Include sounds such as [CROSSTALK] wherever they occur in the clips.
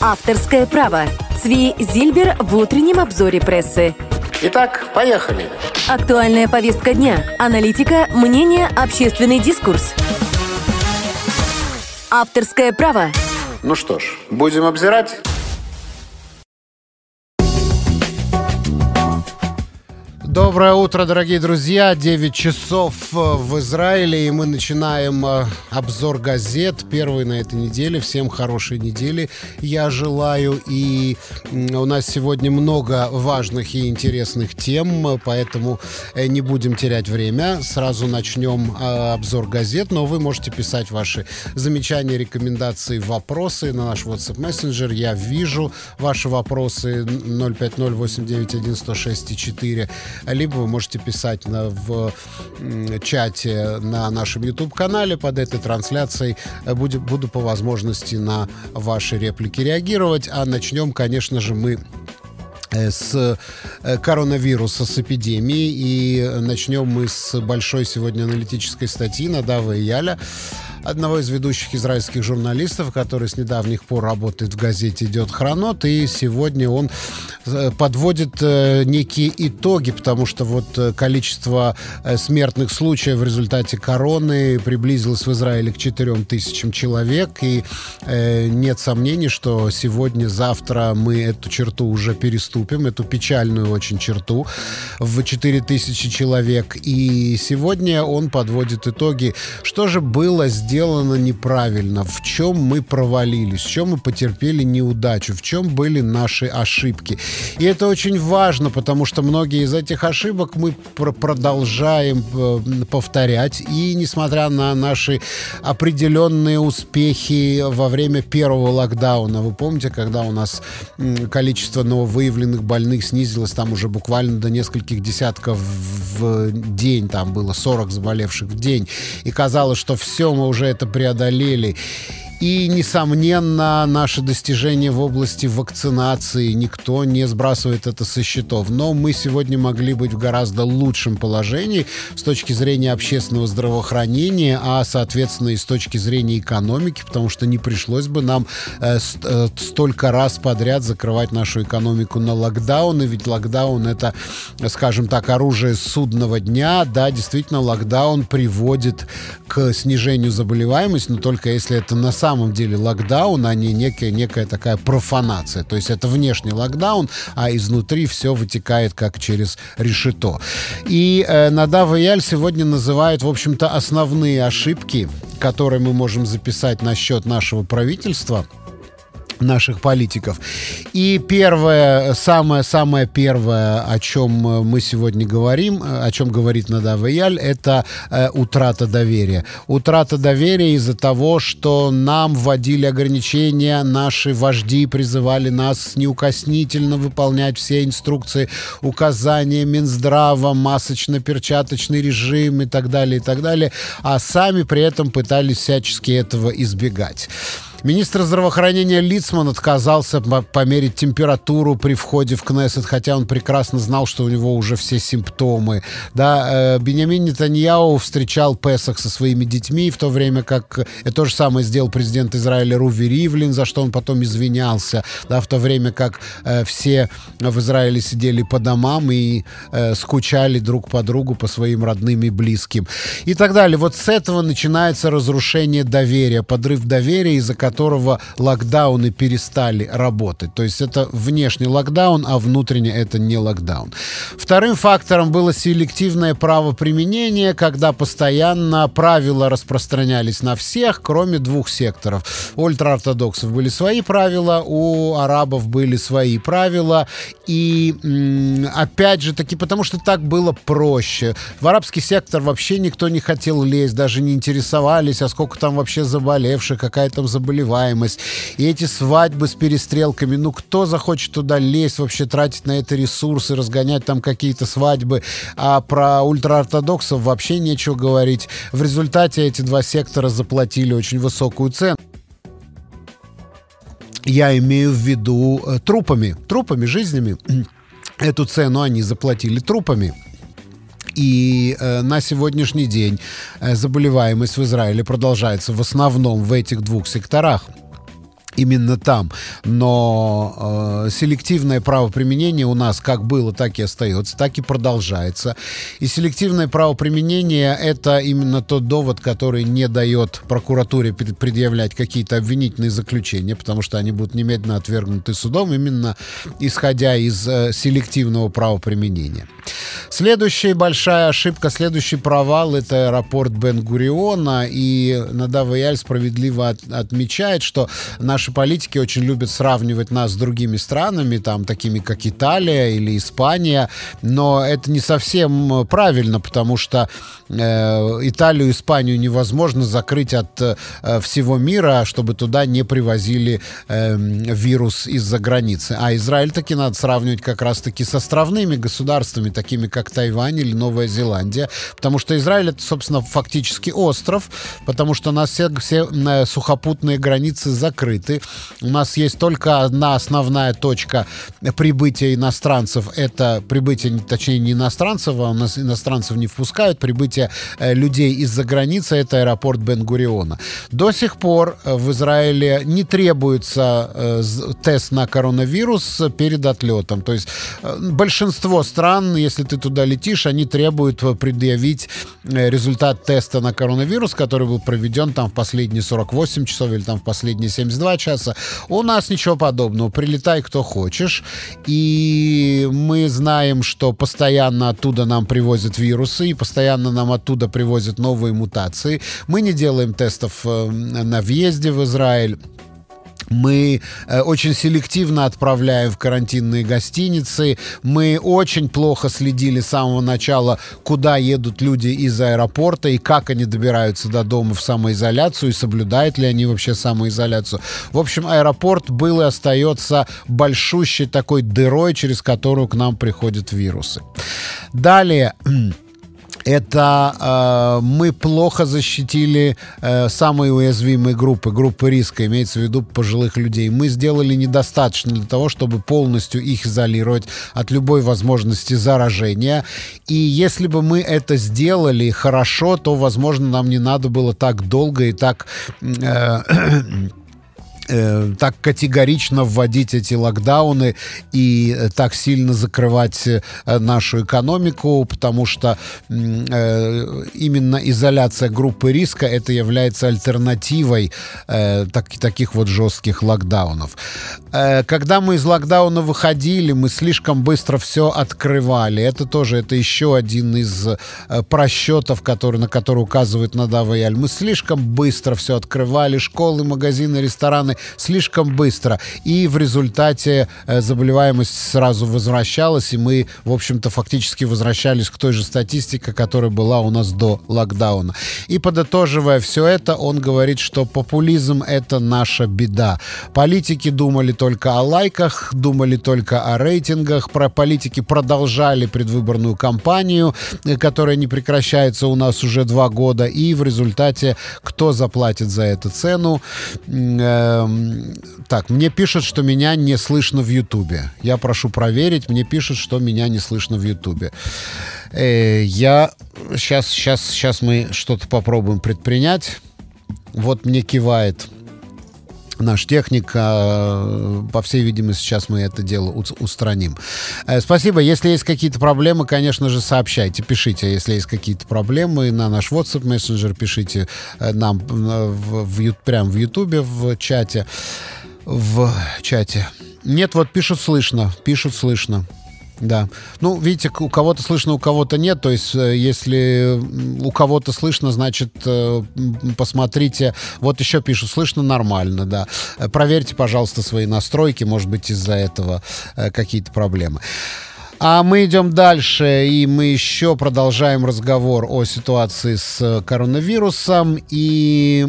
Авторское право. Цви Зильбер в утреннем обзоре прессы. Итак, поехали. Актуальная повестка дня. Аналитика, мнение, общественный дискурс. Авторское право. Ну что ж, будем обзирать? Доброе утро, дорогие друзья. 9 часов э, в Израиле, и мы начинаем э, обзор газет. Первый на этой неделе. Всем хорошей недели я желаю. И у нас сегодня много важных и интересных тем, поэтому э, не будем терять время. Сразу начнем обзор газет, но вы можете писать ваши замечания, рекомендации, вопросы на наш WhatsApp Messenger. Я вижу ваши вопросы 050 891 106 4 либо вы можете писать на, в чате на нашем YouTube-канале под этой трансляцией. Э, буду, буду по возможности на ваши реплики реагировать. А начнем, конечно же, мы э, с э, коронавируса, с эпидемией. И начнем мы с большой сегодня аналитической статьи Надава и Яля одного из ведущих израильских журналистов, который с недавних пор работает в газете «Идет хронот», и сегодня он э, подводит э, некие итоги, потому что вот э, количество смертных случаев в результате короны приблизилось в Израиле к 4 тысячам человек, и нет сомнений, что сегодня, завтра мы эту черту уже переступим, эту печальную очень черту в 4 тысячи человек, и сегодня он подводит итоги, что же было сделано сделано неправильно, в чем мы провалились, в чем мы потерпели неудачу, в чем были наши ошибки. И это очень важно, потому что многие из этих ошибок мы пр продолжаем э, повторять. И несмотря на наши определенные успехи во время первого локдауна, вы помните, когда у нас количество нововыявленных больных снизилось там уже буквально до нескольких десятков в день, там было 40 заболевших в день, и казалось, что все, мы уже это преодолели. И, несомненно, наши достижения в области вакцинации никто не сбрасывает это со счетов. Но мы сегодня могли быть в гораздо лучшем положении с точки зрения общественного здравоохранения, а, соответственно, и с точки зрения экономики, потому что не пришлось бы нам э, э, столько раз подряд закрывать нашу экономику на локдауны, ведь локдаун это, скажем так, оружие судного дня. Да, действительно, локдаун приводит к снижению заболеваемости, но только если это на самом самом деле локдаун, а не некая, некая такая профанация. То есть это внешний локдаун, а изнутри все вытекает как через решето. И э, Надав и Яль сегодня называют, в общем-то, основные ошибки, которые мы можем записать насчет нашего правительства – наших политиков. И первое, самое-самое первое, о чем мы сегодня говорим, о чем говорит Надава Яль, это э, утрата доверия. Утрата доверия из-за того, что нам вводили ограничения, наши вожди призывали нас неукоснительно выполнять все инструкции, указания Минздрава, масочно-перчаточный режим и так далее, и так далее, а сами при этом пытались всячески этого избегать. Министр здравоохранения Лицман отказался померить температуру при входе в Кнессет, хотя он прекрасно знал, что у него уже все симптомы. Да, э, Бенямин Нетаньяу встречал Песах со своими детьми, в то время как то же самое сделал президент Израиля Руви Ривлин, за что он потом извинялся, да, в то время как э, все в Израиле сидели по домам и э, скучали друг по другу, по своим родным и близким. И так далее. Вот с этого начинается разрушение доверия, подрыв доверия, из-за которого локдауны перестали работать. То есть это внешний локдаун, а внутренний это не локдаун. Вторым фактором было селективное правоприменение, когда постоянно правила распространялись на всех, кроме двух секторов. У ультраортодоксов были свои правила, у арабов были свои правила. И опять же таки, потому что так было проще. В арабский сектор вообще никто не хотел лезть, даже не интересовались, а сколько там вообще заболевших, какая там заболеваемость заболеваемость, и эти свадьбы с перестрелками, ну кто захочет туда лезть, вообще тратить на это ресурсы, разгонять там какие-то свадьбы, а про ультраортодоксов вообще нечего говорить. В результате эти два сектора заплатили очень высокую цену. Я имею в виду э, трупами, трупами, жизнями. [CLEARS THROAT] Эту цену они заплатили трупами. И э, на сегодняшний день э, заболеваемость в Израиле продолжается в основном в этих двух секторах именно там. Но э, селективное правоприменение у нас как было, так и остается, так и продолжается. И селективное правоприменение — это именно тот довод, который не дает прокуратуре предъявлять какие-то обвинительные заключения, потому что они будут немедленно отвергнуты судом, именно исходя из э, селективного правоприменения. Следующая большая ошибка, следующий провал — это аэропорт Бен-Гуриона, и Надав Яль справедливо от, отмечает, что наши политики очень любят сравнивать нас с другими странами, там, такими как Италия или Испания, но это не совсем правильно, потому что э, Италию Испанию невозможно закрыть от э, всего мира, чтобы туда не привозили э, вирус из-за границы. А Израиль таки надо сравнивать как раз-таки с островными государствами, такими как Тайвань или Новая Зеландия, потому что Израиль это, собственно, фактически остров, потому что у нас все, все э, сухопутные границы закрыты. У нас есть только одна основная точка прибытия иностранцев. Это прибытие, точнее, не иностранцев, а у нас иностранцев не впускают. Прибытие э, людей из-за границы — это аэропорт Бен-Гуриона. До сих пор э, в Израиле не требуется э, тест на коронавирус перед отлетом. То есть большинство стран, если ты туда летишь, они требуют предъявить результат теста на коронавирус, который был проведен там в последние 48 часов или там в последние 72 часа. У нас ничего подобного. Прилетай кто хочешь. И мы знаем, что постоянно оттуда нам привозят вирусы, и постоянно нам оттуда привозят новые мутации. Мы не делаем тестов э, на въезде в Израиль. Мы э, очень селективно отправляем в карантинные гостиницы. Мы очень плохо следили с самого начала, куда едут люди из аэропорта и как они добираются до дома в самоизоляцию и соблюдают ли они вообще самоизоляцию. В общем, аэропорт был и остается большущей такой дырой, через которую к нам приходят вирусы. Далее [CLEARS THROAT] это э, мы плохо защитили э, самые уязвимые группы, группы риска, имеется в виду пожилых людей. Мы сделали недостаточно для того, чтобы полностью их изолировать от любой возможности заражения. И если бы мы это сделали хорошо, то, возможно, нам не надо было так долго и так... Э, [CLEARS THROAT] э, так категорично вводить эти локдауны и э, так сильно закрывать э, нашу экономику, потому что именно изоляция группы риска это является альтернативой э, так, таких вот жестких локдаунов. Когда мы из локдауна выходили, мы слишком быстро все открывали. Это тоже это еще один из просчетов, который, на который указывает Надава Яль. Мы слишком быстро все открывали, школы, магазины, рестораны слишком быстро. И в результате э, заболеваемость сразу возвращалась, и мы, в общем-то, фактически возвращались к той же статистике, которая была у нас до локдауна. И подытоживая все это, он говорит, что популизм — это наша беда. Политики думали только о лайках, думали только о рейтингах, про политики продолжали предвыборную кампанию, э, которая не прекращается у нас уже два года, и в результате кто заплатит за эту цену? Эм, так, мне пишут, что меня не слышно в Ютубе. Я прошу проверить. Мне пишут, что меня не слышно в Ютубе. Э, я сейчас, сейчас, сейчас мы что-то попробуем предпринять. Вот мне кивает наш техник. А, по всей видимости, сейчас мы это дело устраним. Э, спасибо. Если есть какие-то проблемы, конечно же, сообщайте, пишите. Если есть какие-то проблемы, на наш WhatsApp мессенджер пишите э, нам в, в, прямо в Ютубе, в чате. В чате. Нет, вот пишут слышно, пишут слышно. Да. Ну, видите, у кого-то слышно, у кого-то нет. То есть, э, если у кого-то слышно, значит, э, посмотрите. Вот еще пишут, слышно нормально, да. Проверьте, пожалуйста, свои настройки. Может быть, из-за этого э, какие-то проблемы. А мы идем дальше, и мы еще продолжаем разговор о ситуации с коронавирусом. И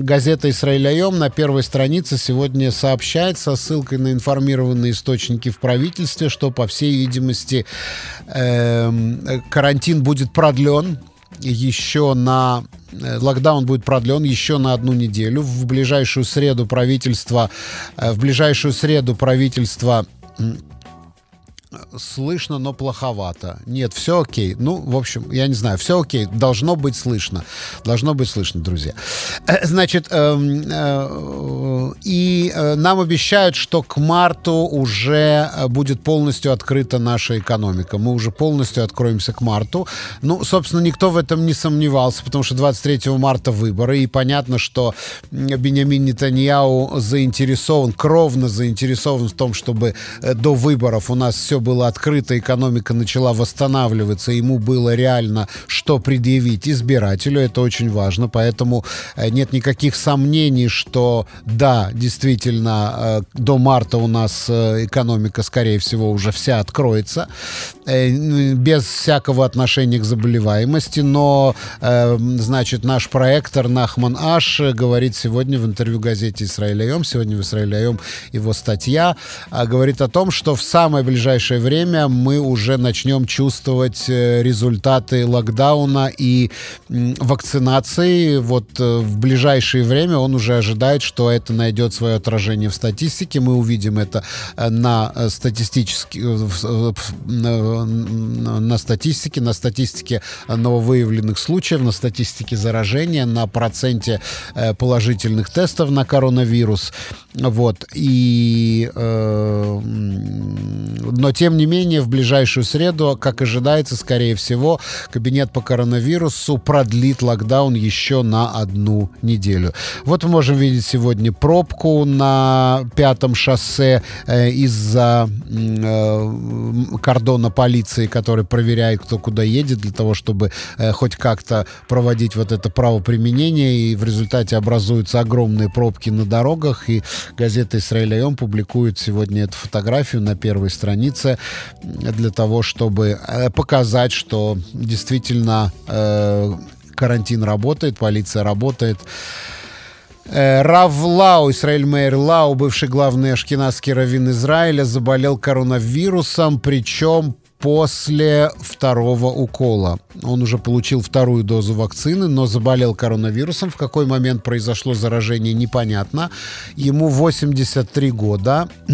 газета «Исраиль Айом» на первой странице сегодня сообщает со ссылкой на информированные источники в правительстве, что, по всей видимости, э- карантин будет продлен еще на э, локдаун будет продлен еще на одну неделю. В ближайшую среду правительство, э, в ближайшую среду правительство слышно, но плоховато. Нет, все окей. Ну, в общем, я не знаю, все окей. Должно быть слышно. Должно быть слышно, друзья. Э, значит, э, э, и э, нам обещают, что к марту уже будет полностью открыта наша экономика. Мы уже полностью откроемся к марту. Ну, собственно, никто в этом не сомневался, потому что 23 марта выборы, и понятно, что Бенямин Нетаньяу заинтересован, кровно заинтересован в том, чтобы до выборов у нас все было открыто, экономика начала восстанавливаться, ему было реально что предъявить избирателю, это очень важно, поэтому э, нет никаких сомнений, что да, действительно, э, до марта у нас э, экономика, скорее всего, уже вся откроется, без всякого отношения к заболеваемости, но, значит, наш проектор Нахман Аш говорит сегодня в интервью газете «Израиль сегодня в «Израиль его статья, говорит о том, что в самое ближайшее время мы уже начнем чувствовать результаты локдауна и вакцинации. Вот в ближайшее время он уже ожидает, что это найдет свое отражение в статистике. Мы увидим это э, на э, статистически, на статистике, на статистике нововыявленных случаев, на статистике заражения, на проценте э, положительных тестов на коронавирус. Вот. И, э, но, тем не менее, в ближайшую среду, как ожидается, скорее всего, кабинет по коронавирусу продлит локдаун еще на одну неделю. Вот мы можем видеть сегодня пробку на пятом шоссе э, из-за э, кордона полиции, который проверяет, кто куда едет, для того, чтобы э, хоть как-то проводить вот это правоприменение, и в результате образуются огромные пробки на дорогах, и газета «Израиль Айом» публикует сегодня эту фотографию на первой странице для того, чтобы э, показать, что действительно э, карантин работает, полиция работает. Э, Рав Лау, Исраиль Мейер Лау, бывший главный ашкенадский раввин Израиля, заболел коронавирусом, причем после второго укола. Он уже получил вторую дозу вакцины, но заболел коронавирусом. В какой момент произошло заражение, непонятно. Ему 83 года. [COUGHS]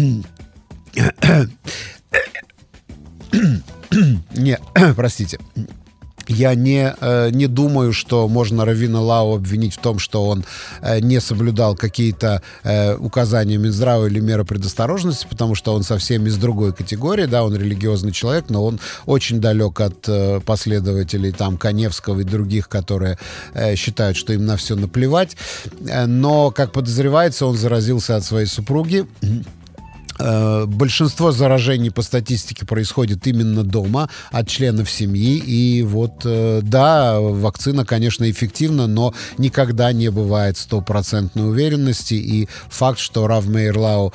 Не, [COUGHS] простите. Я не, э, не думаю, что можно Равина Лау обвинить в том, что он э, не соблюдал какие-то э, указания Минздрава или меры предосторожности, потому что он совсем из другой категории, да, он религиозный человек, но он очень далек от последователей там Коневского и других, которые считают, что им на все наплевать. Но, как подозревается, он заразился от своей супруги. Э, большинство заражений по статистике происходит именно дома от членов семьи. И вот, э, да, вакцина, конечно, эффективна, но никогда не бывает стопроцентной уверенности. И факт, что Рав Мейерлау,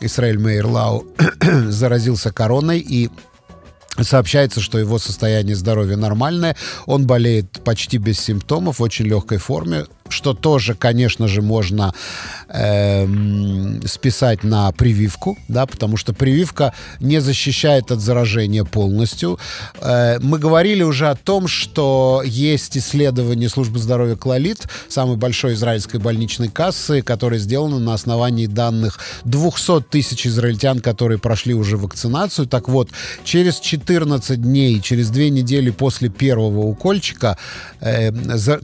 Исраиль Мейерлау [COUGHS] заразился короной и Сообщается, что его состояние здоровья нормальное, он болеет почти без симптомов, в очень легкой форме что тоже, конечно же, можно э, списать на прививку, да, потому что прививка не защищает от заражения полностью. Э, мы говорили уже о том, что есть исследование службы здоровья Клалит, самой большой израильской больничной кассы, которое сделано на основании данных 200 тысяч израильтян, которые прошли уже вакцинацию. Так вот, через 14 дней, через две недели после первого укольчика э,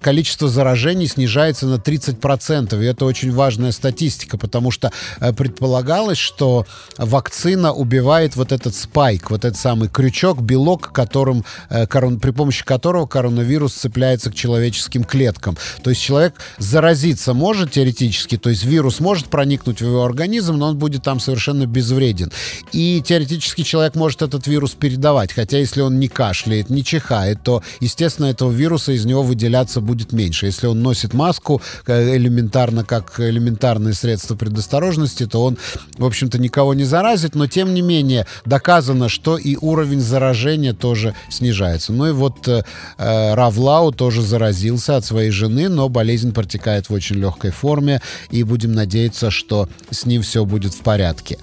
количество заражений снижается снижается на 30%. И это очень важная статистика, потому что э, предполагалось, что вакцина убивает вот этот спайк, вот этот самый крючок, белок, которым, э, при помощи которого коронавирус цепляется к человеческим клеткам. То есть человек заразиться может теоретически, то есть вирус может проникнуть в его организм, но он будет там совершенно безвреден. И теоретически человек может этот вирус передавать, хотя если он не кашляет, не чихает, то, естественно, этого вируса из него выделяться будет меньше. Если он носит маску э, элементарно, как элементарное средство предосторожности, то он, в общем-то, никого не заразит, но тем не менее доказано, что и уровень заражения тоже снижается. Ну и вот э, э Равлау тоже заразился от своей жены, но болезнь протекает в очень легкой форме, и будем надеяться, что с ним все будет в порядке.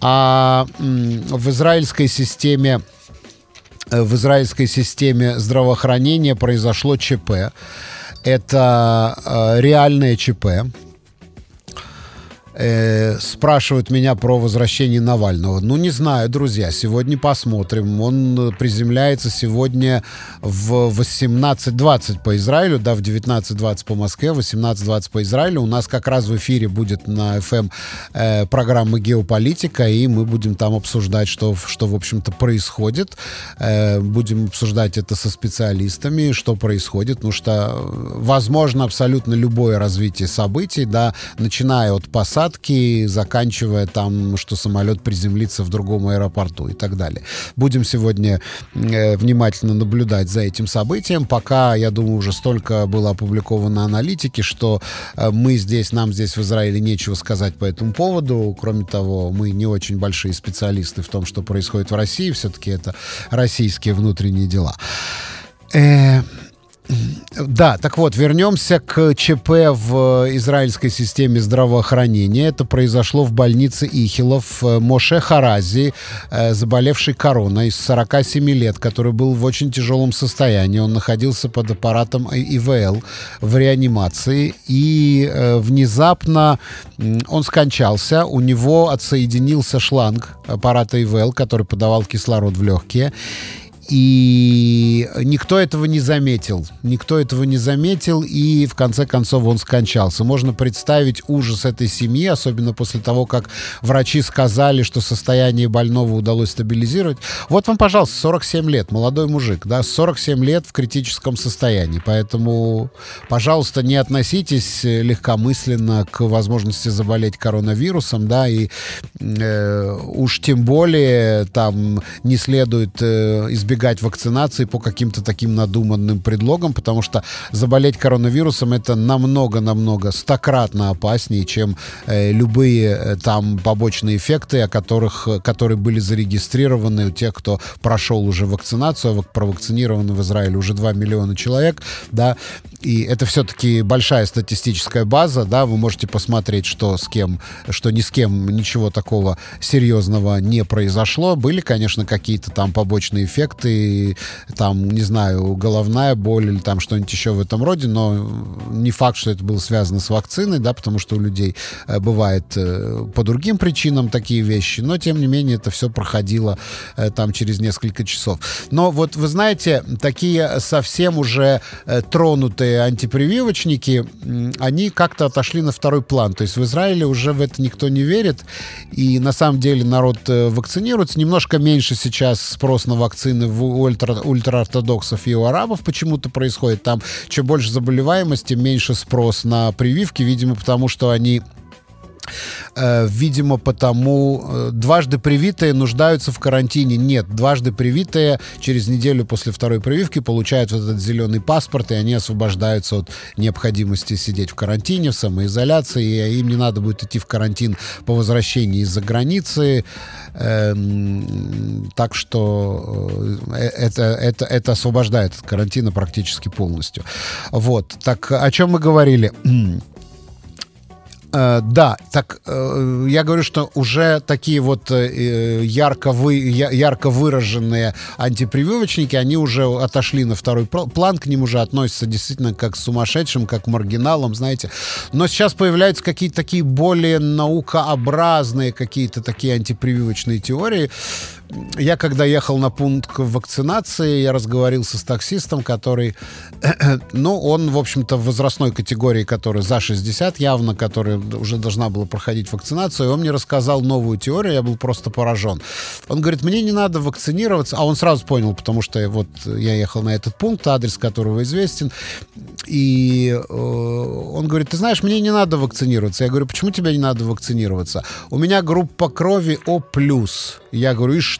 А в израильской системе э, в израильской системе здравоохранения произошло ЧП. Это э, реальное ЧП. Э, спрашивают меня про возвращение Навального. Ну, не знаю, друзья, сегодня посмотрим. Он приземляется сегодня в 18.20 по Израилю, да, в 19.20 по Москве, 18.20 по Израилю. У нас как раз в эфире будет на FM э, программа «Геополитика», и мы будем там обсуждать, что, что в общем-то, происходит. Э, будем обсуждать это со специалистами, что происходит, потому что э, возможно абсолютно любое развитие событий, да, начиная от посадки, заканчивая там, что самолет приземлится в другом аэропорту и так далее. Будем сегодня э, внимательно наблюдать за этим событием. Пока, я думаю, уже столько было опубликовано аналитики, что э, мы здесь, нам здесь в Израиле нечего сказать по этому поводу. Кроме того, мы не очень большие специалисты в том, что происходит в России. Все-таки это российские внутренние дела. Э, да, так вот, вернемся к ЧП в израильской системе здравоохранения. Это произошло в больнице Ихилов. Моше Харази, э, заболевший короной, 47 лет, который был в очень тяжелом состоянии. Он находился под аппаратом ИВЛ в реанимации. И э, внезапно он скончался. У него отсоединился шланг аппарата ИВЛ, который подавал кислород в легкие. И никто этого не заметил. Никто этого не заметил, и в конце концов он скончался. Можно представить ужас этой семьи, особенно после того, как врачи сказали, что состояние больного удалось стабилизировать. Вот вам, пожалуйста, 47 лет, молодой мужик, да, 47 лет в критическом состоянии. Поэтому, пожалуйста, не относитесь легкомысленно к возможности заболеть коронавирусом, да, и э, уж тем более там не следует э, избегать избегать вакцинации по каким-то таким надуманным предлогам, потому что заболеть коронавирусом это намного-намного стократно опаснее, чем э, любые э, там побочные эффекты, о которых, которые были зарегистрированы у тех, кто прошел уже вакцинацию, а провакцинированы в Израиле уже 2 миллиона человек, да, и это все-таки большая статистическая база, да, вы можете посмотреть, что с кем, что ни с кем ничего такого серьезного не произошло. Были, конечно, какие-то там побочные эффекты, там, не знаю, головная боль или там что-нибудь еще в этом роде, но не факт, что это было связано с вакциной, да, потому что у людей э, бывает э, по другим причинам такие вещи, но, тем не менее, это все проходило э, там через несколько часов. Но вот, вы знаете, такие совсем уже тронутые антипрививочники, они как-то отошли на второй план. То есть в Израиле уже в это никто не верит. И на самом деле народ вакцинируется. Немножко меньше сейчас спрос на вакцины у ультра, ультраортодоксов и у арабов почему-то происходит. Там чем больше заболеваемости, меньше спрос на прививки. Видимо, потому что они видимо, потому э, дважды привитые нуждаются в карантине. Нет, дважды привитые через неделю после второй прививки получают вот этот зеленый паспорт, и они освобождаются от необходимости сидеть в карантине, в самоизоляции, и им не надо будет идти в карантин по возвращении из-за границы. Эм, так что э, это, это, это освобождает от карантина практически полностью. Вот. Так о чем мы говорили? [CLEARS THROAT] Э, да, так э, я говорю, что уже такие вот э, ярко, вы, ярко выраженные антипрививочники, они уже отошли на второй план, к ним уже относятся действительно как к сумасшедшим, как к маргиналам, знаете. Но сейчас появляются какие-то такие более наукообразные какие-то такие антипрививочные теории, я когда ехал на пункт вакцинации, я разговорился с таксистом, который, [CLEARS THROAT] ну, он, в общем-то, в возрастной категории, который за 60 явно, которая уже должна была проходить вакцинацию, и он мне рассказал новую теорию, я был просто поражен. Он говорит, мне не надо вакцинироваться, а он сразу понял, потому что вот я ехал на этот пункт, адрес которого известен, и э, он говорит, ты знаешь, мне не надо вакцинироваться. Я говорю, почему тебе не надо вакцинироваться? У меня группа крови О+. Я говорю, и что?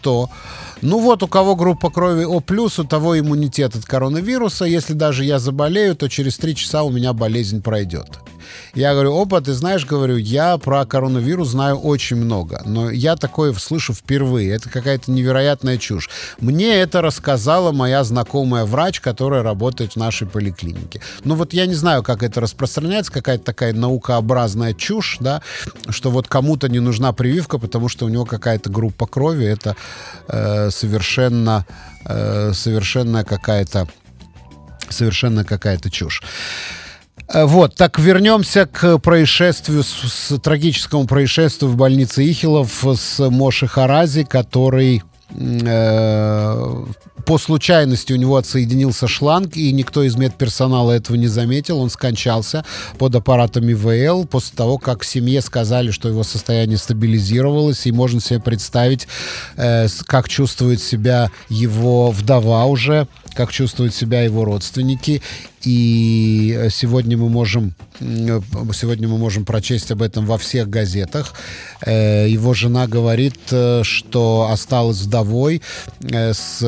Ну вот, у кого группа крови О+, у того иммунитет от коронавируса. Если даже я заболею, то через три часа у меня болезнь пройдет. Я говорю, опа, ты знаешь, говорю, я про коронавирус знаю очень много, но я такое слышу впервые. Это какая-то невероятная чушь. Мне это рассказала моя знакомая врач, которая работает в нашей поликлинике. Ну вот я не знаю, как это распространяется, какая-то такая наукообразная чушь, да, что вот кому-то не нужна прививка, потому что у него какая-то группа крови, это э, совершенно, э, совершенно какая-то совершенно какая-то чушь. Э, вот, так вернемся к происшествию, с, с трагическому происшествию в больнице Ихилов с Моши Харази, который э, по случайности у него отсоединился шланг, и никто из медперсонала этого не заметил. Он скончался под аппаратом ИВЛ после того, как семье сказали, что его состояние стабилизировалось, и можно себе представить, э, как чувствует себя его вдова уже, как чувствуют себя его родственники. И э, сегодня мы можем э, сегодня мы можем прочесть об этом во всех газетах. Э, его жена говорит, что осталась вдовой с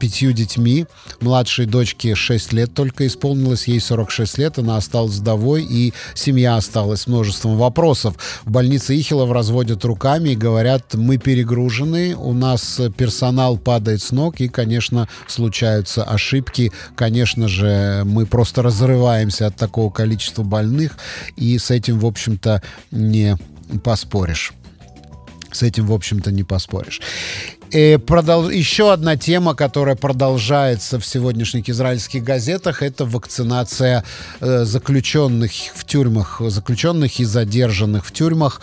пятью детьми. Младшей дочке 6 лет только исполнилось, ей 46 лет, она осталась вдовой, и семья осталась множеством вопросов. В больнице Ихилов разводят руками и говорят, мы перегружены, у нас персонал падает с ног, и, конечно, случаются ошибки, конечно же, мы просто разрываемся от такого количества больных, и с этим, в общем-то, не поспоришь. С этим, в общем-то, не поспоришь. И продол... Еще одна тема, которая продолжается в сегодняшних израильских газетах, это вакцинация э, заключенных в тюрьмах, заключенных и задержанных в тюрьмах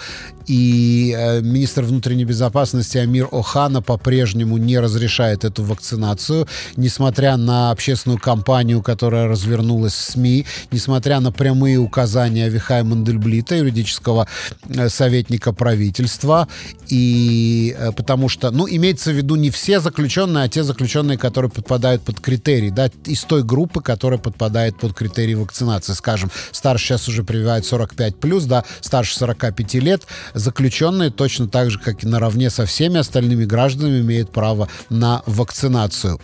и э, министр внутренней безопасности Амир Охана по-прежнему не разрешает эту вакцинацию, несмотря на общественную кампанию, которая развернулась в СМИ, несмотря на прямые указания Авихая Мандельблита, юридического э, советника правительства, и э, потому что, ну, имеется в виду не все заключенные, а те заключенные, которые подпадают под критерии, да, из той группы, которая подпадает под критерии вакцинации, скажем, старше сейчас уже прививают 45 плюс, да, старше 45 лет, заключенные точно так же, как и наравне со всеми остальными гражданами имеют право на вакцинацию.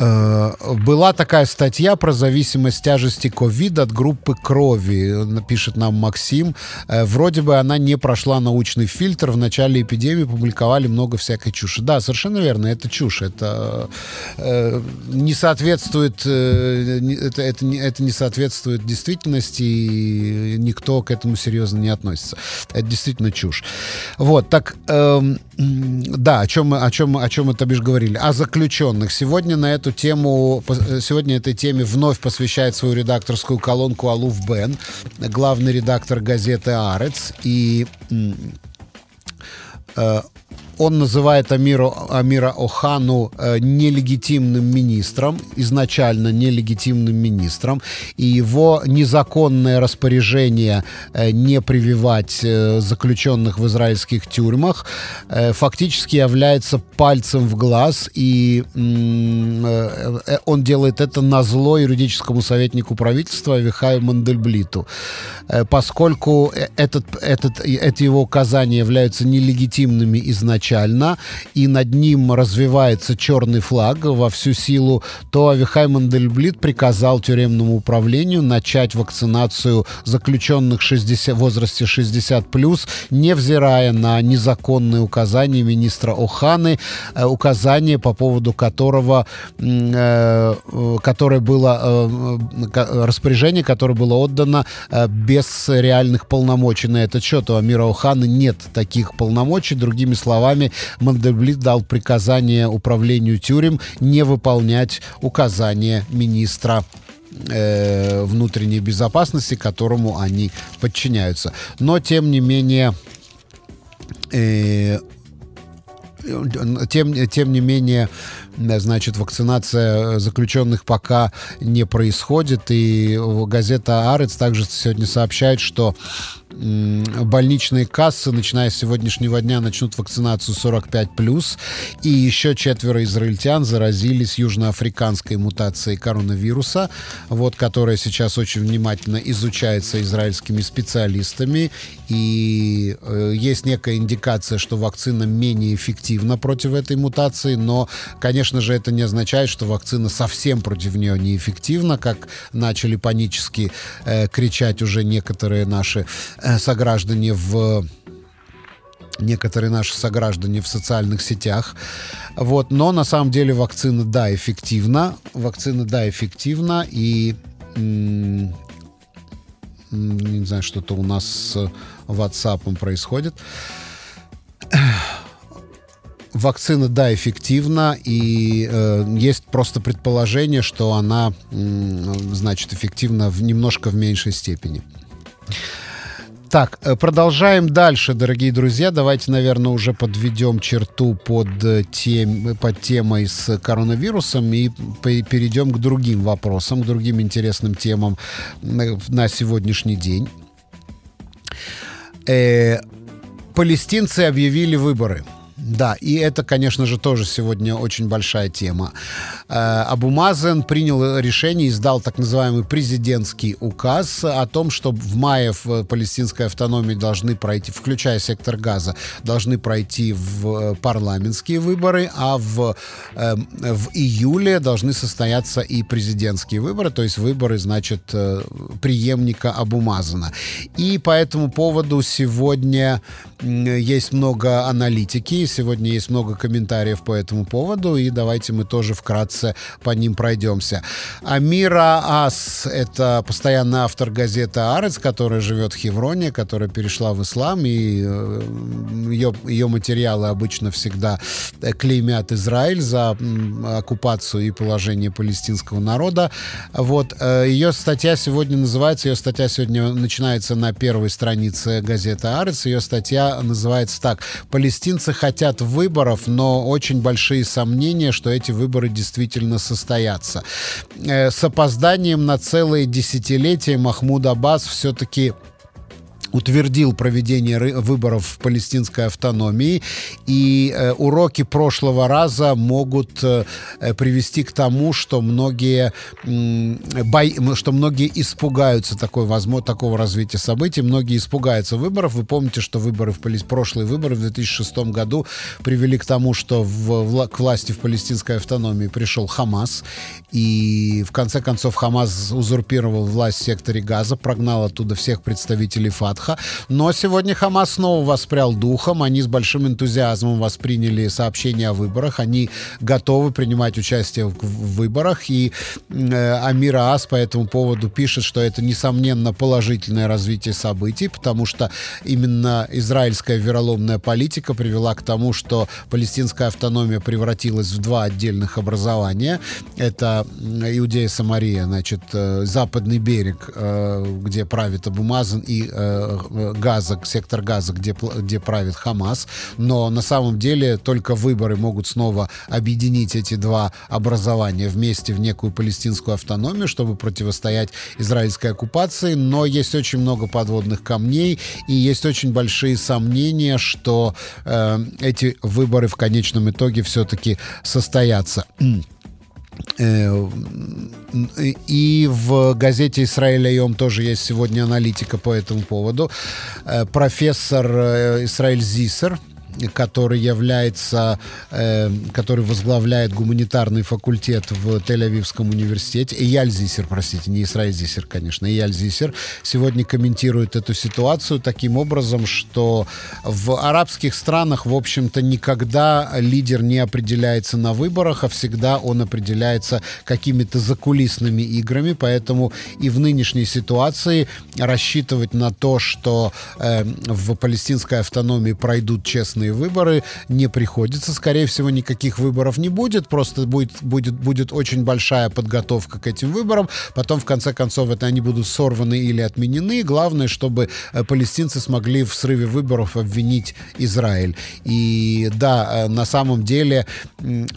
Э, была такая статья про зависимость тяжести ковида от группы крови, пишет нам Максим. Э, вроде бы она не прошла научный фильтр. В начале эпидемии публиковали много всякой чуши. Да, совершенно верно, это чушь. Это э, не соответствует, э, это, это, это не соответствует действительности, и никто к этому серьезно не относится. Это действительно чушь. Вот, так, э, да, о чем, о, чем, о чем мы, Табиш, говорили? О заключенных. Сегодня на эту эту тему, э, сегодня этой теме вновь посвящает свою редакторскую колонку Алуф Бен, главный редактор газеты «Арец». И э, он называет Амиру, Амира Охану э, нелегитимным министром, изначально нелегитимным министром, и его незаконное распоряжение э, не прививать э, заключенных в израильских тюрьмах э, фактически является пальцем в глаз, и э, э, он делает это на зло юридическому советнику правительства Авихаю Мандельблиту, э, поскольку э, этот, этот, эти его указания являются нелегитимными изначально, изначально, и над ним развивается черный флаг во всю силу, то Авихай Мандельблит приказал тюремному управлению начать вакцинацию заключенных 60, в возрасте 60+, плюс, невзирая на незаконные указания министра Оханы, э, указание по поводу которого, э, которое было, э, распоряжение, которое было отдано без реальных полномочий на этот счет. У Амира Оханы нет таких полномочий, другими словами, словами, Мандельблит дал приказание управлению тюрем не выполнять указания министра э, внутренней безопасности, которому они подчиняются. Но, тем не менее, э, тем, тем не менее, значит, вакцинация заключенных пока не происходит. И газета «Арец» также сегодня сообщает, что больничные кассы, начиная с сегодняшнего дня, начнут вакцинацию 45+. И еще четверо израильтян заразились южноафриканской мутацией коронавируса, вот, которая сейчас очень внимательно изучается израильскими специалистами. И э, есть некая индикация, что вакцина менее эффективна против этой мутации, но, конечно же, это не означает, что вакцина совсем против нее неэффективна, как начали панически э, кричать уже некоторые наши Э, сограждане в некоторые наши сограждане в социальных сетях. Вот. Но на самом деле вакцина, да, эффективна. Вакцина, да, эффективна. И не знаю, что-то у нас с WhatsApp происходит. Вакцина, да, эффективна, и э, есть просто предположение, что она, э, значит, эффективна в, немножко в меньшей степени. Так, э, продолжаем дальше, дорогие друзья. Давайте, наверное, уже подведем черту под, э, тем, под темой с коронавирусом и перейдем к другим вопросам, к другим интересным темам на сегодняшний день. Э, палестинцы объявили выборы. Да, и это, конечно же, тоже сегодня очень большая тема. Э, Абу Мазен принял решение, издал так называемый президентский указ о том, что в мае в палестинской автономии должны пройти, включая сектор газа, должны пройти в э, парламентские выборы, а в, э, в июле должны состояться и президентские выборы, то есть выборы, значит, преемника Абу Мазена. И по этому поводу сегодня есть много аналитики, сегодня есть много комментариев по этому поводу, и давайте мы тоже вкратце по ним пройдемся. Амира Ас — это постоянный автор газеты «Арец», которая живет в Хевроне, которая перешла в ислам, и ее, э, ее материалы обычно всегда клеймят Израиль за оккупацию и положение палестинского народа. Вот. Э, ее статья сегодня называется, ее статья сегодня начинается на первой странице газеты «Арец», ее статья называется так. Палестинцы хотят выборов, но очень большие сомнения, что эти выборы действительно состоятся. Э, с опозданием на целые десятилетия Махмуд Аббас все-таки утвердил проведение выборов в палестинской автономии, и э, уроки прошлого раза могут э, привести к тому, что многие, э, бой, что многие испугаются такой, возможно, такого развития событий, многие испугаются выборов. Вы помните, что выборы в прошлые выборы в 2006 году привели к тому, что в, к власти в палестинской автономии пришел Хамас, и в конце концов Хамас узурпировал власть в секторе Газа, прогнал оттуда всех представителей ФАТ Фатха. Но сегодня Хамас снова воспрял духом. Они с большим энтузиазмом восприняли сообщение о выборах. Они готовы принимать участие в выборах. И э, Амир Аас по этому поводу пишет, что это, несомненно, положительное развитие событий, потому что именно израильская вероломная политика привела к тому, что палестинская автономия превратилась в два отдельных образования. Это Иудея Самария, значит, э, западный берег, э, где правит Абумазан, и э, газа, сектор газа, где, где правит Хамас, но на самом деле только выборы могут снова объединить эти два образования вместе в некую палестинскую автономию, чтобы противостоять израильской оккупации, но есть очень много подводных камней и есть очень большие сомнения, что э, эти выборы в конечном итоге все-таки состоятся. Э, и в газете «Израиль Айом» тоже есть сегодня аналитика по этому поводу. Э, профессор э, Израиль Зисер, который является, э, который возглавляет гуманитарный факультет в Тель-Авивском университете. Ияль Зисер, простите, не Исраиль Зисер, конечно, Ияль Зисер, сегодня комментирует эту ситуацию таким образом, что в арабских странах, в общем-то, никогда лидер не определяется на выборах, а всегда он определяется какими-то закулисными играми, поэтому и в нынешней ситуации рассчитывать на то, что э, в палестинской автономии пройдут честные честные выборы не приходится. Скорее всего, никаких выборов не будет, просто будет, будет, будет очень большая подготовка к этим выборам. Потом, в конце концов, это они будут сорваны или отменены. Главное, чтобы э, палестинцы смогли в срыве выборов обвинить Израиль. И да, э, на самом деле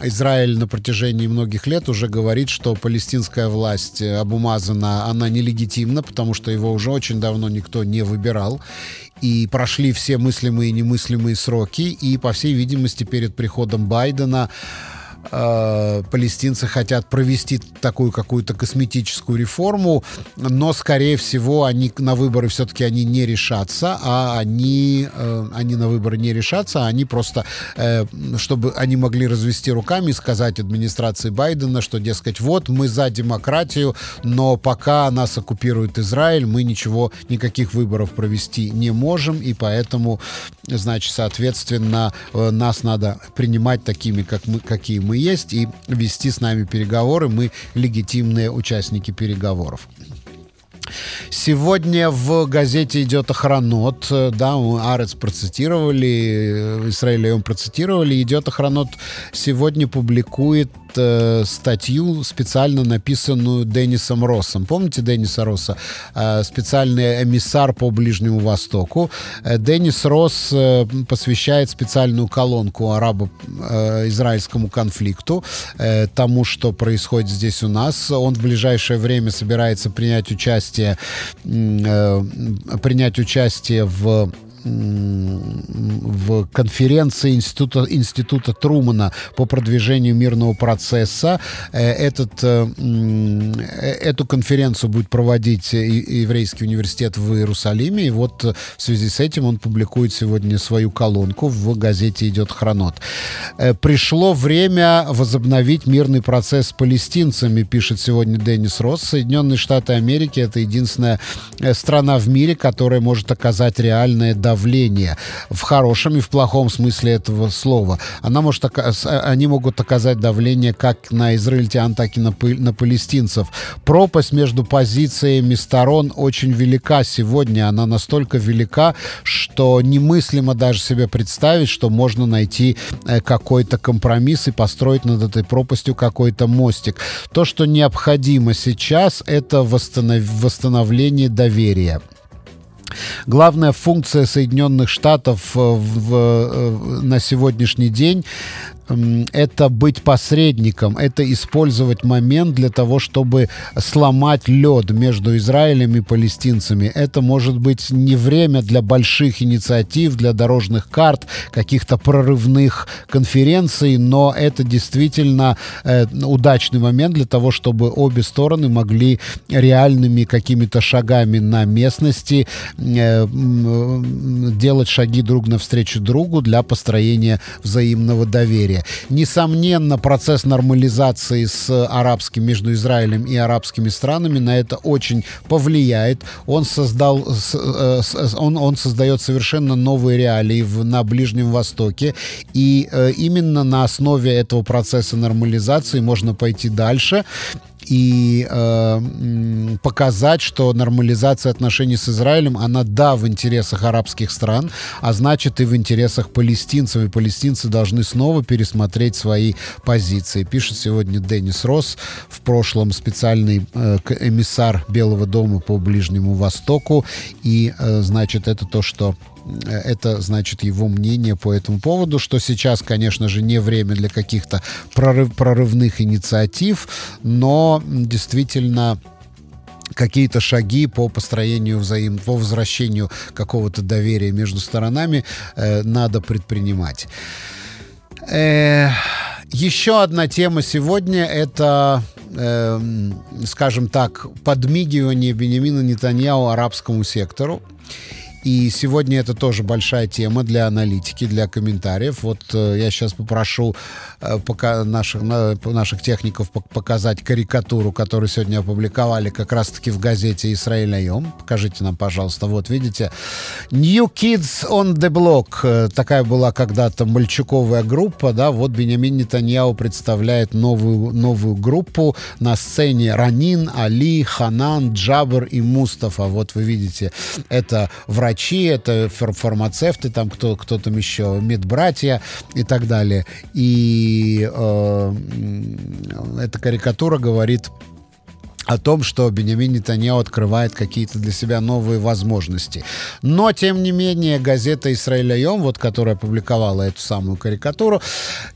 Израиль на протяжении многих лет уже говорит, что палестинская власть э, Абумазана, она нелегитимна, потому что его уже очень давно никто не выбирал и прошли все мыслимые и немыслимые сроки, и, по всей видимости, перед приходом Байдена э, палестинцы хотят провести такую какую-то косметическую реформу, но, скорее всего, они на выборы все-таки они не решатся, а они, э, они на выборы не решатся, а они просто, э, чтобы они могли развести руками и сказать администрации Байдена, что, дескать, вот мы за демократию, но пока нас оккупирует Израиль, мы ничего, никаких выборов провести не можем, и поэтому, значит, соответственно, э, нас надо принимать такими, как мы, какие мы мы есть, и вести с нами переговоры. Мы легитимные участники переговоров. Сегодня в газете идет охранот, да, Арец процитировали, Израиль процитировали, идет охранот сегодня публикует э, статью, специально написанную Деннисом Россом. Помните Денниса Росса? Э, специальный эмиссар по Ближнему Востоку. Э, Деннис Росс э, посвящает специальную колонку арабо-израильскому конфликту, э, тому, что происходит здесь у нас. Он в ближайшее время собирается принять участие, э, принять участие в в конференции Института, Института Трумана по продвижению мирного процесса. Э, этот, э, э, эту конференцию будет проводить Еврейский университет в Иерусалиме. И вот в связи с этим он публикует сегодня свою колонку в газете «Идет хронот». Пришло время возобновить мирный процесс с палестинцами, пишет сегодня Деннис Росс. Соединенные Штаты Америки — это единственная страна в мире, которая может оказать реальное давление давление в хорошем и в плохом смысле этого слова. Она может, они могут оказать давление как на израильтян, так и на, на палестинцев. Пропасть между позициями сторон очень велика сегодня. Она настолько велика, что немыслимо даже себе представить, что можно найти э, какой-то компромисс и построить над этой пропастью какой-то мостик. То, что необходимо сейчас, это восстанов... восстановление доверия. Главная функция Соединенных Штатов э, в, в, э, на сегодняшний день это быть посредником, это использовать момент для того, чтобы сломать лед между Израилем и палестинцами. Это может быть не время для больших инициатив, для дорожных карт, каких-то прорывных конференций, но это действительно э, удачный момент для того, чтобы обе стороны могли реальными какими-то шагами на местности э, делать шаги друг навстречу другу для построения взаимного доверия доверия. Несомненно, процесс нормализации с арабским, между Израилем и арабскими странами на это очень повлияет. Он создал, э, он, он создает совершенно новые реалии в, на Ближнем Востоке. И э, именно на основе этого процесса нормализации можно пойти дальше и э, показать, что нормализация отношений с Израилем, она да, в интересах арабских стран, а значит и в интересах палестинцев, и палестинцы должны снова пересмотреть свои позиции. Пишет сегодня Деннис Росс, в прошлом специальный э, эмиссар Белого дома по Ближнему Востоку, и э, значит это то, что это, значит, его мнение по этому поводу, что сейчас, конечно же, не время для каких-то прорыв, прорывных инициатив, но действительно какие-то шаги по построению взаим, по возвращению какого-то доверия между сторонами э, надо предпринимать. Э, еще одна тема сегодня это, э, скажем так, подмигивание Бенемина Нетаньяу арабскому сектору. И сегодня это тоже большая тема для аналитики, для комментариев. Вот э, я сейчас попрошу э, пока наших, на, наших техников показать карикатуру, которую сегодня опубликовали как раз-таки в газете «Израиль Айом». Покажите нам, пожалуйста. Вот, видите? New Kids on the Block. Э, такая была когда-то мальчуковая группа, да. Вот Бенямин Нетаньяу представляет новую, новую группу на сцене Ранин, Али, Ханан, Джабр и Мустафа. Вот вы видите, это врачи врачи, это фармацевты, там кто, кто там еще, медбратья и так далее. И э, эта карикатура говорит о том, что Бенямин Нетаньяу открывает какие-то для себя новые возможности. Но, тем не менее, газета «Исраиль Айом», вот, которая опубликовала эту самую карикатуру,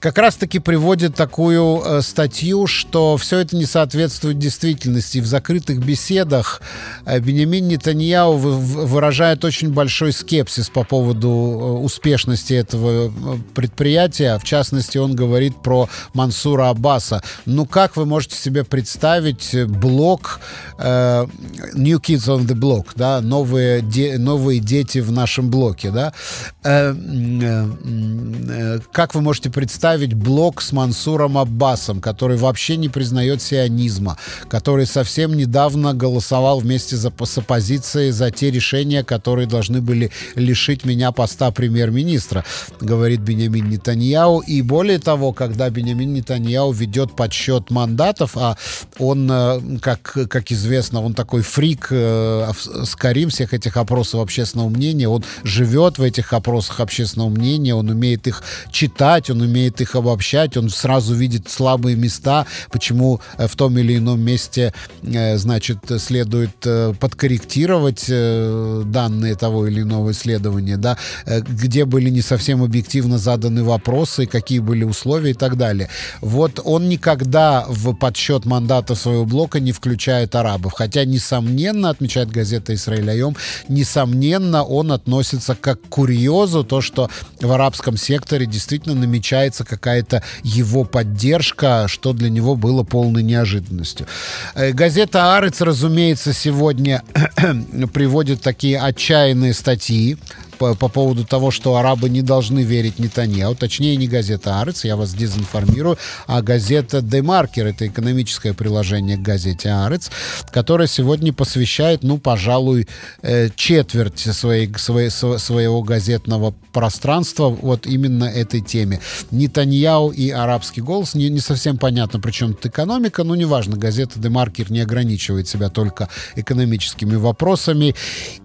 как раз-таки приводит такую э, статью, что все это не соответствует действительности. В закрытых беседах э, Бенямин Нетаньяу выражает очень большой скепсис по поводу э, успешности этого э, предприятия. В частности, он говорит про Мансура Аббаса. Ну, как вы можете себе представить блок блок э, New Kids on the Block, да, новые, де, новые дети в нашем блоке, да. Э, э, э, как вы можете представить блок с Мансуром Аббасом, который вообще не признает сионизма, который совсем недавно голосовал вместе за, с оппозицией за те решения, которые должны были лишить меня поста премьер-министра, говорит Бенямин Нетаньяу. И более того, когда Бенямин Нетаньяу ведет подсчет мандатов, а он, э, как, как известно, он такой фрик, э, Скарим всех этих опросов общественного мнения. Он живет в этих опросах общественного мнения, он умеет их читать, он умеет их обобщать, он сразу видит слабые места, почему э, в том или ином месте, э, значит, следует э, подкорректировать э, данные того или иного исследования, да, э, где были не совсем объективно заданы вопросы, какие были условия и так далее. Вот он никогда в подсчет мандата своего блока не включает арабов. Хотя, несомненно, отмечает газета «Израиль Айом», несомненно, он относится как к курьезу, то, что в арабском секторе действительно намечается какая-то его поддержка, что для него было полной неожиданностью. Э, газета «Арец», разумеется, сегодня [CLEARS THROAT] приводит такие отчаянные статьи по, по поводу того, что арабы не должны верить Нетаньяу. Точнее, не газета «Арец», я вас дезинформирую, а газета «Демаркер». Это экономическое приложение к газете «Арец», которое сегодня посвящает, ну, пожалуй, э, четверть своей, своей, своего газетного пространства вот именно этой теме. Нетаньяу и арабский голос. Не, не совсем понятно, причем тут экономика, но неважно. Газета «Демаркер» не ограничивает себя только экономическими вопросами.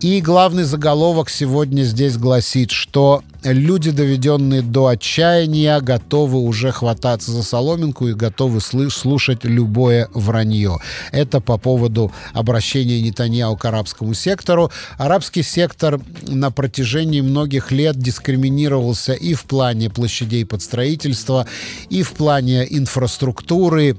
И главный заголовок сегодня здесь здесь гласит, что люди, доведенные до отчаяния, готовы уже хвататься за соломинку и готовы слушать любое вранье. Это по поводу обращения Нетаньяу к арабскому сектору. Арабский сектор на протяжении многих лет дискриминировался и в плане площадей под строительство, и в плане инфраструктуры,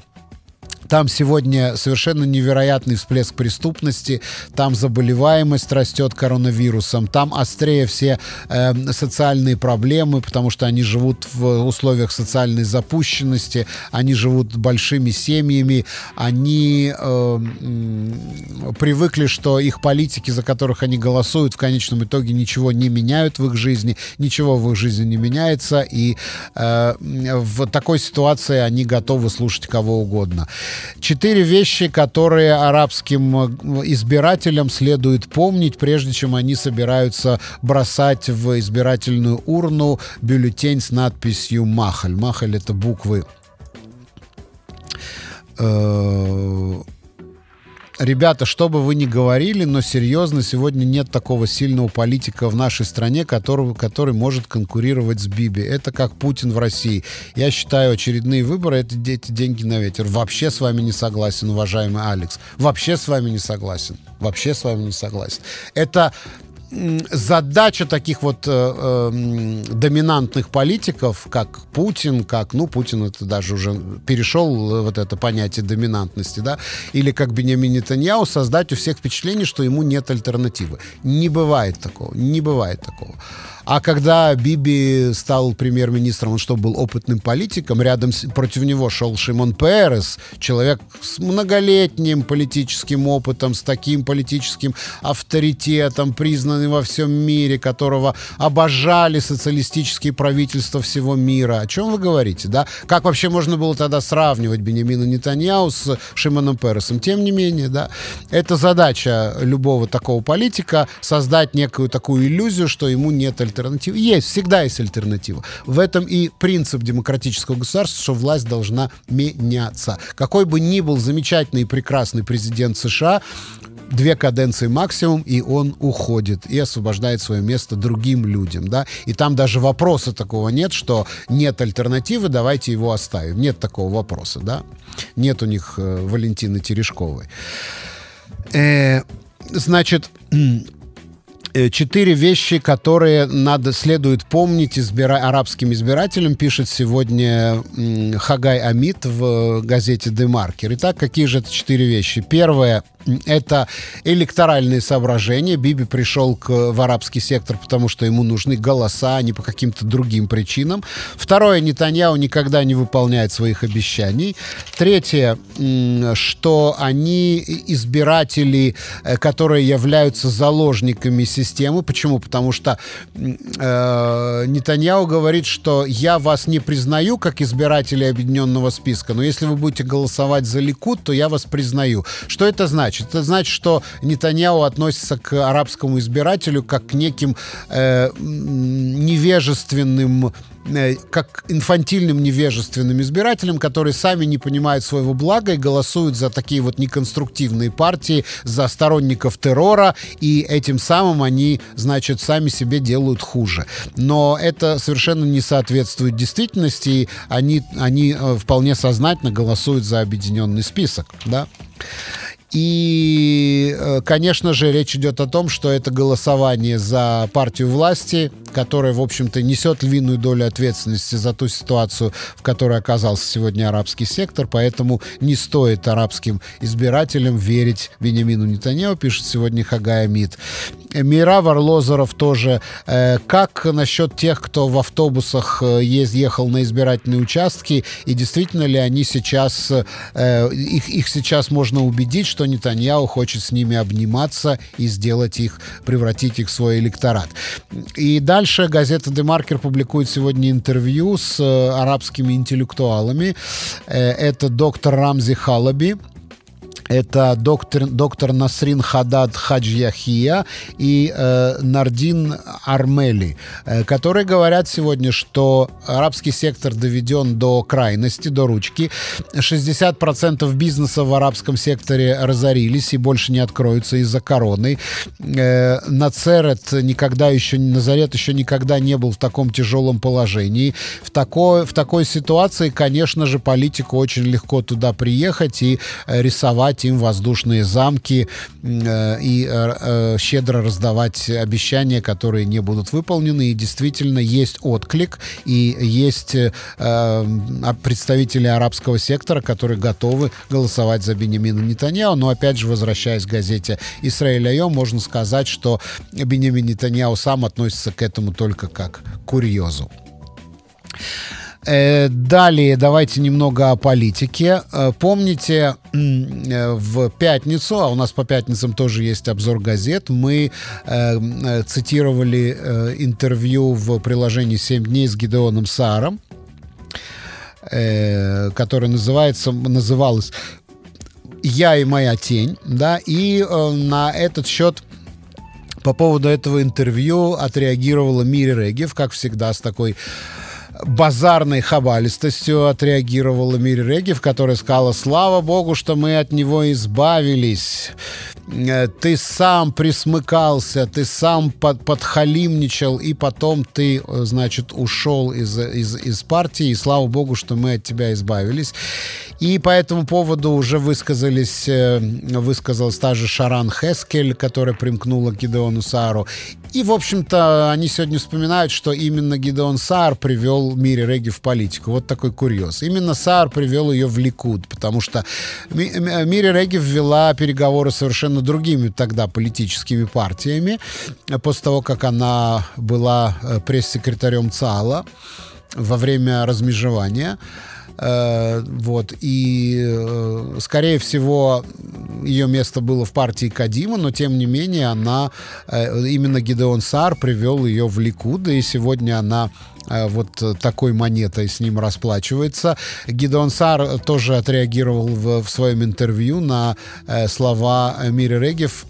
там сегодня совершенно невероятный всплеск преступности, там заболеваемость растет коронавирусом, там острее все э, социальные проблемы, потому что они живут в условиях социальной запущенности, они живут большими семьями, они э, привыкли, что их политики, за которых они голосуют, в конечном итоге ничего не меняют в их жизни, ничего в их жизни не меняется, и э, в такой ситуации они готовы слушать кого угодно. Четыре вещи, которые арабским э, избирателям следует помнить, прежде чем они собираются бросать в избирательную урну бюллетень с надписью «Махаль». «Махаль» — это буквы э, Ребята, что бы вы ни говорили, но серьезно, сегодня нет такого сильного политика в нашей стране, который, который может конкурировать с Биби. Это как Путин в России. Я считаю, очередные выборы — это эти деньги на ветер. Вообще с вами не согласен, уважаемый Алекс. Вообще с вами не согласен. Вообще с вами не согласен. Это задача таких вот э, э, доминантных политиков, как Путин, как, ну, Путин это даже уже перешел вот это понятие доминантности, да, или как Бенямин Нетаньяу, создать у всех впечатление, что ему нет альтернативы. Не бывает такого, не бывает такого. А когда Биби стал премьер-министром, он что, был опытным политиком? Рядом с, против него шел Шимон Перес, человек с многолетним политическим опытом, с таким политическим авторитетом, признанный во всем мире, которого обожали социалистические правительства всего мира. О чем вы говорите, да? Как вообще можно было тогда сравнивать Бенемина Нетаньяу с Шимоном Пересом? Тем не менее, да, это задача любого такого политика создать некую такую иллюзию, что ему нет альтернативы альтернатива. Есть, всегда есть альтернатива. В этом и принцип демократического государства, что власть должна меняться. Какой бы ни был замечательный и прекрасный президент США, две каденции максимум, и он уходит и освобождает свое место другим людям, да, и там даже вопроса такого нет, что нет альтернативы, давайте его оставим. Нет такого вопроса, да. Нет у них э, Валентины Терешковой. Э, значит, четыре вещи, которые надо, следует помнить избира, арабским избирателям, пишет сегодня Хагай Амит в газете «Демаркер». Итак, какие же это четыре вещи? Первое это электоральные соображения. Биби пришел к, в арабский сектор, потому что ему нужны голоса, а не по каким-то другим причинам. Второе, Нетаньяу никогда не выполняет своих обещаний. Третье, что они избиратели, э, которые являются заложниками системы. Почему? Потому что э, Нетаньяу говорит, что я вас не признаю как избирателей объединенного списка, но если вы будете голосовать за Ликут, то я вас признаю. Что это значит? Это значит, что Нетаньяу относится к арабскому избирателю как к неким э, невежественным как инфантильным невежественным избирателям, которые сами не понимают своего блага и голосуют за такие вот неконструктивные партии, за сторонников террора, и этим самым они, значит, сами себе делают хуже. Но это совершенно не соответствует действительности, и они, они э, вполне сознательно голосуют за объединенный список, да. И, э, конечно же, речь идет о том, что это голосование за партию власти, которая, в общем-то, несет львиную долю ответственности за ту ситуацию, в которой оказался сегодня арабский сектор, поэтому не стоит арабским избирателям верить Бенямину Нетаньяу, пишет сегодня Хагая Мид. Мира Варлозоров тоже. Э, как насчет тех, кто в автобусах э, ехал на избирательные участки, и действительно ли они сейчас, их, их сейчас можно убедить, что Нетаньяу хочет с ними обниматься и сделать их, превратить их в свой электорат. И дальше газета «Демаркер» публикует сегодня интервью с э, арабскими интеллектуалами. Э, это доктор Рамзи Халаби, это доктор, доктор Насрин Хадад Хаджьяхия и э, Нардин Армели, э, которые говорят сегодня, что арабский сектор доведен до крайности, до ручки. 60% бизнеса в арабском секторе разорились и больше не откроются из-за короны. Э, Нацерет никогда еще, Назарет еще никогда не был в таком тяжелом положении. В такой, в такой ситуации, конечно же, политику очень легко туда приехать и э, рисовать давать им воздушные замки э, и э, э, щедро раздавать обещания, которые не будут выполнены. И действительно есть отклик, и есть представители арабского сектора, которые готовы голосовать за Бенемина Нетаньяу. Но опять же, возвращаясь к газете «Израиль Айом», можно сказать, что Бенемин Нетаньяу сам относится к этому только как к курьезу. Э, далее давайте немного о политике. Э, помните, э, в пятницу, а у нас по пятницам тоже есть обзор газет, мы цитировали интервью в приложении «7 дней» с Гидеоном Сааром, которое называется, называлось «Я и моя тень», да, и на этот счет по поводу этого интервью отреагировала Мири Регев, как всегда, с такой базарной хабалистостью отреагировала Мири Регев, которая сказала, слава богу, что мы от него избавились. Э, ты сам присмыкался, ты сам под, подхалимничал, и потом ты, э, значит, ушел из, из, из партии, и слава богу, что мы от тебя избавились. И по этому поводу уже высказались, э, высказалась та же Шаран Хескель, которая примкнула к Гидеону Саару. И, в общем-то, они сегодня вспоминают, что именно Гидеон Саар привел Мири Реги в политику. Вот такой курьез. Именно Саар привел ее в Ликуд, потому что Мири Реги ввела переговоры совершенно другими тогда политическими партиями. После того, как она была э, пресс-секретарем ЦАЛа во время размежевания. Э, вот. И, э, скорее всего, ее место было в партии Кадима, но, тем не менее, она, э, именно Гидеон Сар привел ее в Ликуда, и сегодня она вот такой монетой с ним расплачивается. Гидеон Сар тоже отреагировал в, в своем интервью на слова Мири Регев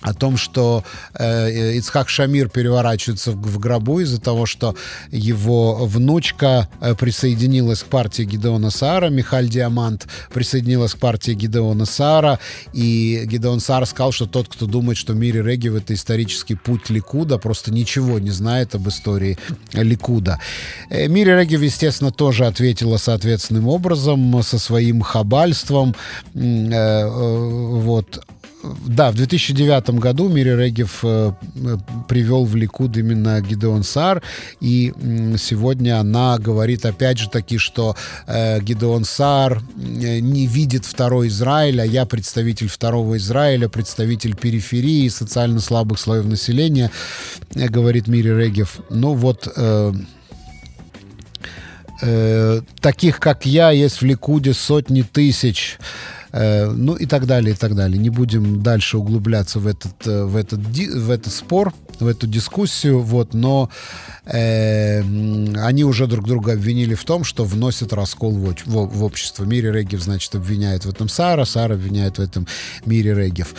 о том, что э, Ицхак Шамир переворачивается в, в гробу из-за того, что его внучка э, присоединилась к партии Гидеона Сара, Михаль Диамант присоединилась к партии Гидеона Сара, и Гидеон Сар сказал, что тот, кто думает, что Мири Регев это исторический путь Ликуда, просто ничего не знает об истории Ликуда. Э, Мири Регев, естественно, тоже ответила соответственным образом, со своим хабальством, э, э, вот, да, в 2009 году Мири Регев э, привел в Ликуд именно Гидеон Сар, и э, сегодня она говорит опять же таки, что э, Гидеон Сар э, не видит второй Израиль, а я представитель второго Израиля, представитель периферии, социально слабых слоев населения, э, говорит Мири Регев. Ну вот... Э, э, таких, как я, есть в Ликуде сотни тысяч. Э, ну и так далее, и так далее. Не будем дальше углубляться в этот, э, в этот, в этот спор, в эту дискуссию, вот, но э, они уже друг друга обвинили в том, что вносят раскол в, в, в общество. Мире Регев, значит, обвиняет в этом Сара, Сара обвиняет в этом Мире Регев.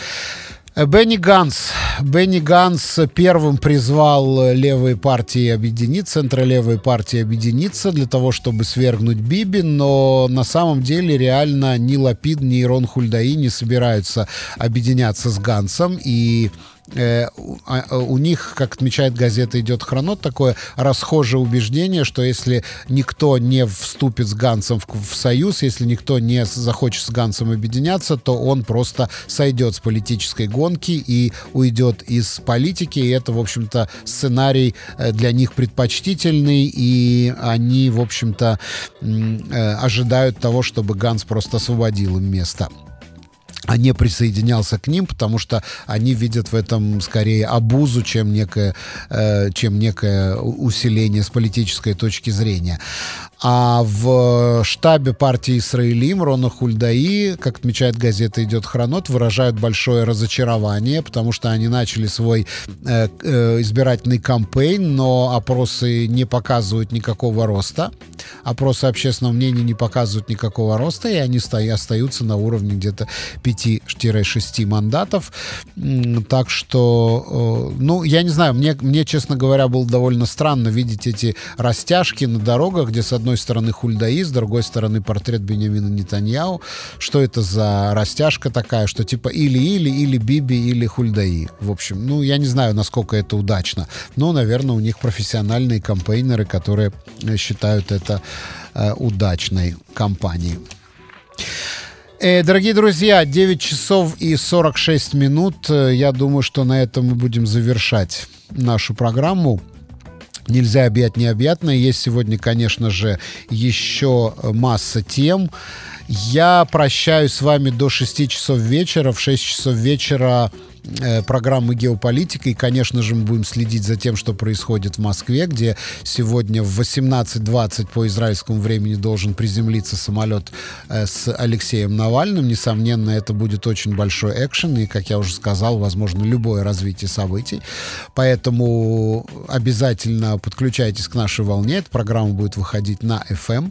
Э, Бенни Ганс. Бенни Ганс первым призвал левые партии объединиться, центролевые партии объединиться для того, чтобы свергнуть Биби, но на самом деле реально ни Лапид, ни Рон Хульдаи не собираются объединяться с Гансом, и Э, а, э, у них, как отмечает газета «Идет хронот», такое расхожее убеждение, что если никто не вступит с Гансом в, в союз, если никто не захочет с Гансом объединяться, то он просто сойдет с политической гонки и уйдет из политики. И это, в общем-то, сценарий э, для них предпочтительный, и они, в общем-то, ожидают того, чтобы Ганс просто освободил им место не присоединялся к ним, потому что они видят в этом скорее обузу, чем некое, э, чем некое усиление с политической точки зрения. А в штабе партии Исраилим Рона Хульдаи, как отмечает газета «Идет хронот», выражают большое разочарование, потому что они начали свой э, э, избирательный кампейн, но опросы не показывают никакого роста. Опросы общественного мнения не показывают никакого роста, и они остаются на уровне где-то 5-6 мандатов. Так что, э, ну, я не знаю, мне, мне, честно говоря, было довольно странно видеть эти растяжки на дорогах, где с одной одной стороны Хульдаи, с другой стороны портрет Бенямина Нетаньяу. Что это за растяжка такая, что типа или-или, или Биби, или Хульдаи. В общем, ну, я не знаю, насколько это удачно. Но, наверное, у них профессиональные кампейнеры, которые считают это э, удачной кампанией. Э, дорогие друзья, 9 часов и 46 минут. Э, я думаю, что на этом мы будем завершать нашу программу. Нельзя объять необъятное. Есть сегодня, конечно же, еще масса тем. Я прощаюсь с вами до 6 часов вечера. В 6 часов вечера э, программы «Геополитика». И, конечно же, мы будем следить за тем, что происходит в Москве, где сегодня в 18.20 по израильскому времени должен приземлиться самолет э, с Алексеем Навальным. Несомненно, это будет очень большой экшен. И, как я уже сказал, возможно, любое развитие событий. Поэтому обязательно подключайтесь к нашей волне. Эта программа будет выходить на FM,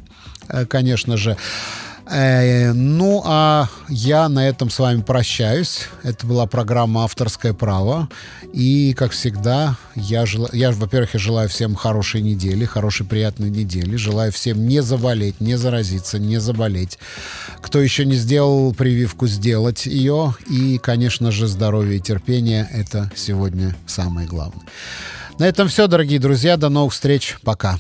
э, конечно же. Э, ну, а я на этом с вами прощаюсь. Это была программа «Авторское право». И, как всегда, я, жел... я во-первых, я желаю всем хорошей недели, хорошей, приятной недели. Желаю всем не заболеть, не заразиться, не заболеть. Кто еще не сделал прививку, сделать ее. И, конечно же, здоровье и терпение — это сегодня самое главное. На этом все, дорогие друзья. До новых встреч. Пока.